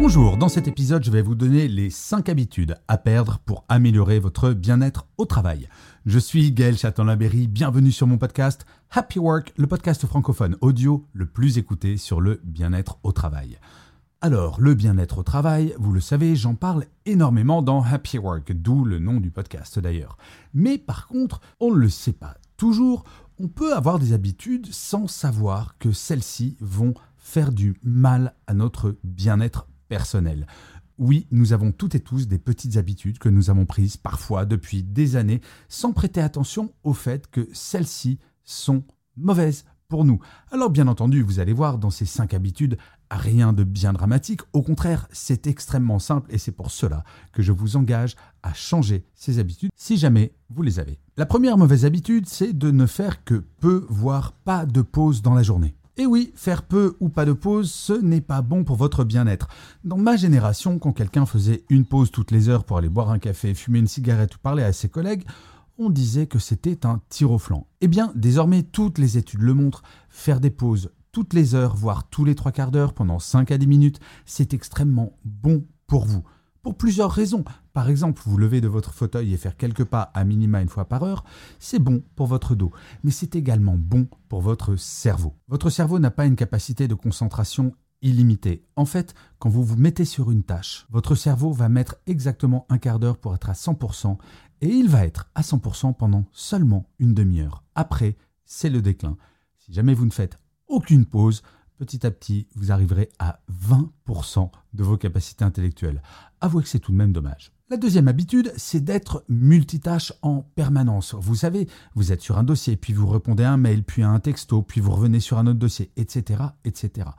Bonjour, dans cet épisode, je vais vous donner les 5 habitudes à perdre pour améliorer votre bien-être au travail. Je suis Gaël Châtelain-Berry, bienvenue sur mon podcast Happy Work, le podcast francophone audio le plus écouté sur le bien-être au travail. Alors, le bien-être au travail, vous le savez, j'en parle énormément dans Happy Work, d'où le nom du podcast d'ailleurs. Mais par contre, on ne le sait pas toujours, on peut avoir des habitudes sans savoir que celles-ci vont faire du mal à notre bien-être personnel. Oui, nous avons toutes et tous des petites habitudes que nous avons prises parfois depuis des années sans prêter attention au fait que celles-ci sont mauvaises pour nous. Alors bien entendu, vous allez voir dans ces cinq habitudes, rien de bien dramatique. Au contraire, c'est extrêmement simple et c'est pour cela que je vous engage à changer ces habitudes si jamais vous les avez. La première mauvaise habitude, c'est de ne faire que peu, voire pas de pause dans la journée. Et oui, faire peu ou pas de pause, ce n'est pas bon pour votre bien-être. Dans ma génération, quand quelqu'un faisait une pause toutes les heures pour aller boire un café, fumer une cigarette ou parler à ses collègues, on disait que c'était un tir au flanc. Eh bien, désormais, toutes les études le montrent, faire des pauses toutes les heures, voire tous les trois quarts d'heure pendant 5 à 10 minutes, c'est extrêmement bon pour vous. Plusieurs raisons. Par exemple, vous lever de votre fauteuil et faire quelques pas à minima une fois par heure, c'est bon pour votre dos, mais c'est également bon pour votre cerveau. Votre cerveau n'a pas une capacité de concentration illimitée. En fait, quand vous vous mettez sur une tâche, votre cerveau va mettre exactement un quart d'heure pour être à 100%, et il va être à 100% pendant seulement une demi-heure. Après, c'est le déclin. Si jamais vous ne faites aucune pause, petit à petit, vous arriverez à 20% de vos capacités intellectuelles. Avouez que c'est tout de même dommage. La deuxième habitude, c'est d'être multitâche en permanence. Vous savez, vous êtes sur un dossier, puis vous répondez à un mail, puis à un texto, puis vous revenez sur un autre dossier, etc. etc.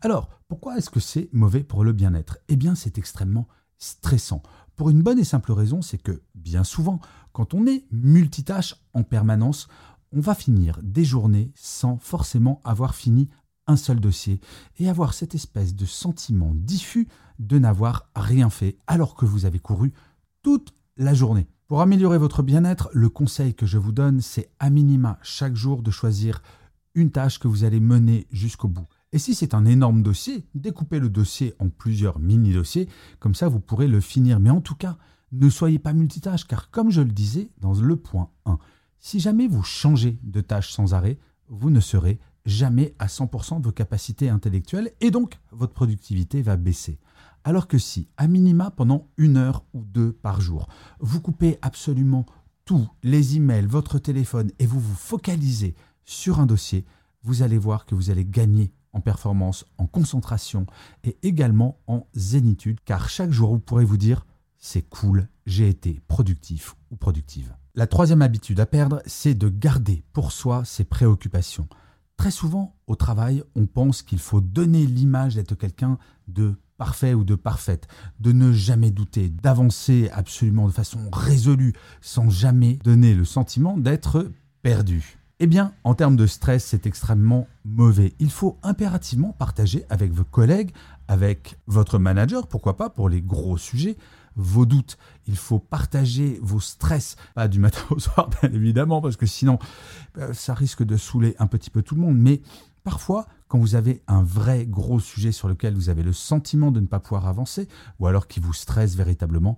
Alors, pourquoi est-ce que c'est mauvais pour le bien-être? Eh bien, c'est extrêmement stressant. Pour une bonne et simple raison, c'est que bien souvent, quand on est multitâche en permanence, on va finir des journées sans forcément avoir fini un seul dossier et avoir cette espèce de sentiment diffus de n'avoir rien fait alors que vous avez couru toute la journée. Pour améliorer votre bien-être, le conseil que je vous donne, c'est à minima chaque jour de choisir une tâche que vous allez mener jusqu'au bout. Et si c'est un énorme dossier, découpez le dossier en plusieurs mini-dossiers, comme ça vous pourrez le finir. Mais en tout cas, ne soyez pas multitâche, car comme je le disais dans le point 1, si jamais vous changez de tâche sans arrêt, vous ne serez jamais à 100% de vos capacités intellectuelles et donc votre productivité va baisser. Alors que si, à minima, pendant une heure ou deux par jour, vous coupez absolument tous les emails, votre téléphone et vous vous focalisez sur un dossier, vous allez voir que vous allez gagner en performance, en concentration et également en zénitude, car chaque jour vous pourrez vous dire c'est cool, j'ai été productif ou productive. La troisième habitude à perdre, c'est de garder pour soi ses préoccupations. Très souvent, au travail, on pense qu'il faut donner l'image d'être quelqu'un de parfait ou de parfaite, de ne jamais douter, d'avancer absolument de façon résolue, sans jamais donner le sentiment d'être perdu. Eh bien, en termes de stress, c'est extrêmement mauvais. Il faut impérativement partager avec vos collègues, avec votre manager, pourquoi pas, pour les gros sujets, vos doutes. Il faut partager vos stress, pas du matin au soir, bien évidemment, parce que sinon, euh, ça risque de saouler un petit peu tout le monde. Mais parfois, quand vous avez un vrai gros sujet sur lequel vous avez le sentiment de ne pas pouvoir avancer, ou alors qui vous stresse véritablement,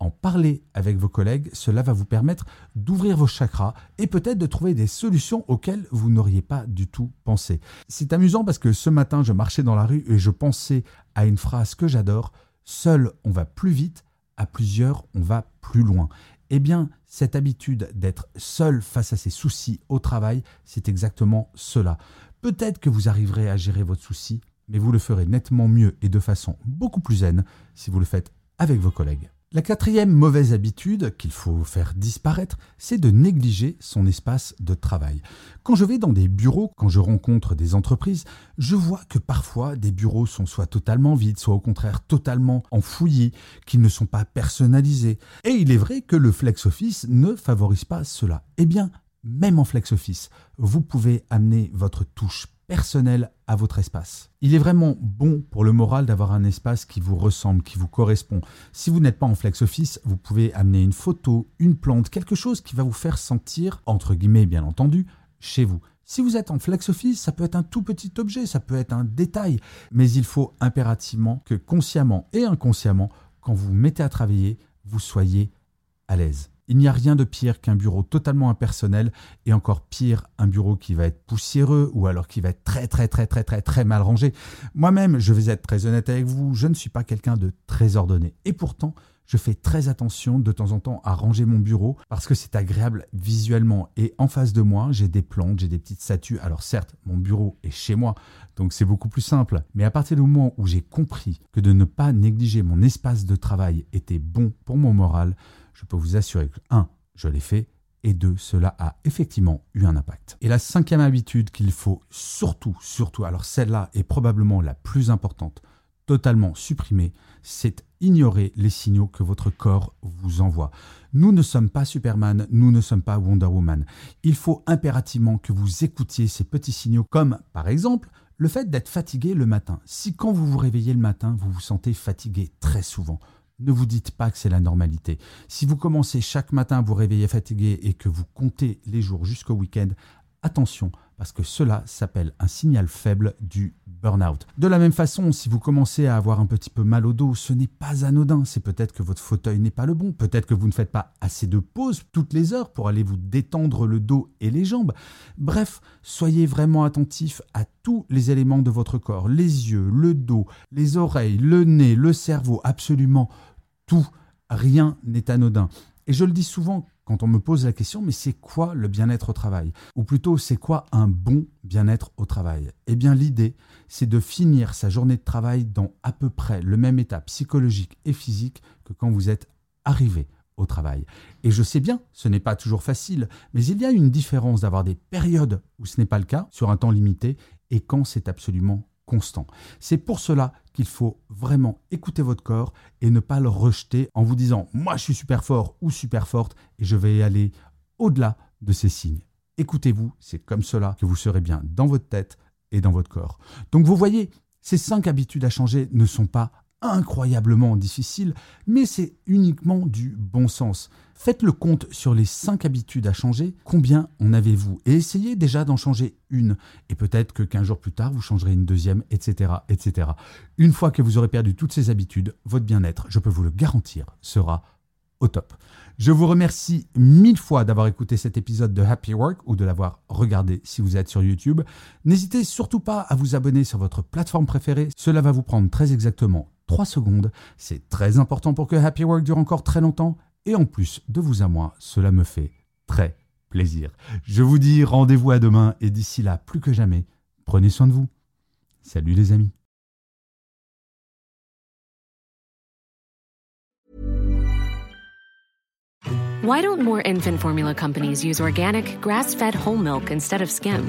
en parler avec vos collègues, cela va vous permettre d'ouvrir vos chakras et peut-être de trouver des solutions auxquelles vous n'auriez pas du tout pensé. C'est amusant parce que ce matin, je marchais dans la rue et je pensais à une phrase que j'adore, Seul on va plus vite, à plusieurs, on va plus loin. Eh bien, cette habitude d'être seul face à ses soucis au travail, c'est exactement cela. Peut-être que vous arriverez à gérer votre souci, mais vous le ferez nettement mieux et de façon beaucoup plus zen si vous le faites avec vos collègues. La quatrième mauvaise habitude qu'il faut faire disparaître, c'est de négliger son espace de travail. Quand je vais dans des bureaux, quand je rencontre des entreprises, je vois que parfois des bureaux sont soit totalement vides, soit au contraire totalement enfouis, qu'ils ne sont pas personnalisés. Et il est vrai que le flex office ne favorise pas cela. Eh bien, même en flex office, vous pouvez amener votre touche personnel à votre espace. Il est vraiment bon pour le moral d'avoir un espace qui vous ressemble, qui vous correspond. Si vous n'êtes pas en flex office, vous pouvez amener une photo, une plante, quelque chose qui va vous faire sentir, entre guillemets bien entendu, chez vous. Si vous êtes en flex office, ça peut être un tout petit objet, ça peut être un détail, mais il faut impérativement que consciemment et inconsciemment, quand vous vous mettez à travailler, vous soyez à l'aise. Il n'y a rien de pire qu'un bureau totalement impersonnel et encore pire un bureau qui va être poussiéreux ou alors qui va être très très très très très très mal rangé. Moi-même, je vais être très honnête avec vous, je ne suis pas quelqu'un de très ordonné et pourtant, je fais très attention de temps en temps à ranger mon bureau parce que c'est agréable visuellement. Et en face de moi, j'ai des plantes, j'ai des petites statues. Alors certes, mon bureau est chez moi, donc c'est beaucoup plus simple. Mais à partir du moment où j'ai compris que de ne pas négliger mon espace de travail était bon pour mon moral, je peux vous assurer que, un, je l'ai fait, et deux, cela a effectivement eu un impact. Et la cinquième habitude qu'il faut surtout, surtout, alors celle-là est probablement la plus importante, totalement supprimer, c'est ignorer les signaux que votre corps vous envoie. Nous ne sommes pas Superman, nous ne sommes pas Wonder Woman. Il faut impérativement que vous écoutiez ces petits signaux comme, par exemple, le fait d'être fatigué le matin. Si quand vous vous réveillez le matin, vous vous sentez fatigué très souvent, ne vous dites pas que c'est la normalité. Si vous commencez chaque matin à vous réveiller fatigué et que vous comptez les jours jusqu'au week-end, attention, parce que cela s'appelle un signal faible du burn-out. De la même façon, si vous commencez à avoir un petit peu mal au dos, ce n'est pas anodin. C'est peut-être que votre fauteuil n'est pas le bon. Peut-être que vous ne faites pas assez de pauses toutes les heures pour aller vous détendre le dos et les jambes. Bref, soyez vraiment attentif à tous les éléments de votre corps. Les yeux, le dos, les oreilles, le nez, le cerveau, absolument tout, rien n'est anodin. Et je le dis souvent quand on me pose la question, mais c'est quoi le bien-être au travail? Ou plutôt, c'est quoi un bon bien-être au travail? Eh bien, l'idée, c'est de finir sa journée de travail dans à peu près le même état psychologique et physique que quand vous êtes arrivé au travail. Et je sais bien, ce n'est pas toujours facile, mais il y a une différence d'avoir des périodes où ce n'est pas le cas, sur un temps limité, et quand c'est absolument C'est pour cela qu'il faut vraiment écouter votre corps et ne pas le rejeter en vous disant moi je suis super fort ou super forte et je vais aller au-delà de ces signes. Écoutez-vous, c'est comme cela que vous serez bien dans votre tête et dans votre corps. Donc vous voyez, ces cinq habitudes à changer ne sont pas incroyablement difficiles, mais c'est uniquement du bon sens. Faites le compte sur les 5 habitudes à changer, combien en avez-vous? Et essayez déjà d'en changer une. Et peut-être que 15 jours plus tard, vous changerez une deuxième, etc., etc. Une fois que vous aurez perdu toutes ces habitudes, votre bien-être, je peux vous le garantir, sera au top. Je vous remercie mille fois d'avoir écouté cet épisode de Happy Work ou de l'avoir regardé si vous êtes sur YouTube. N'hésitez surtout pas à vous abonner sur votre plateforme préférée. Cela va vous prendre très exactement 3 secondes. C'est très important pour que Happy Work dure encore très longtemps et en plus, de vous à moi, cela me fait très plaisir. Je vous dis rendez-vous à demain et d'ici là, plus que jamais, prenez soin de vous. Salut les amis. Why don't more infant formula companies use organic, grass-fed whole milk instead of skim?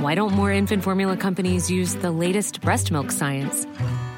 Why don't more infant formula companies use the latest breast milk science?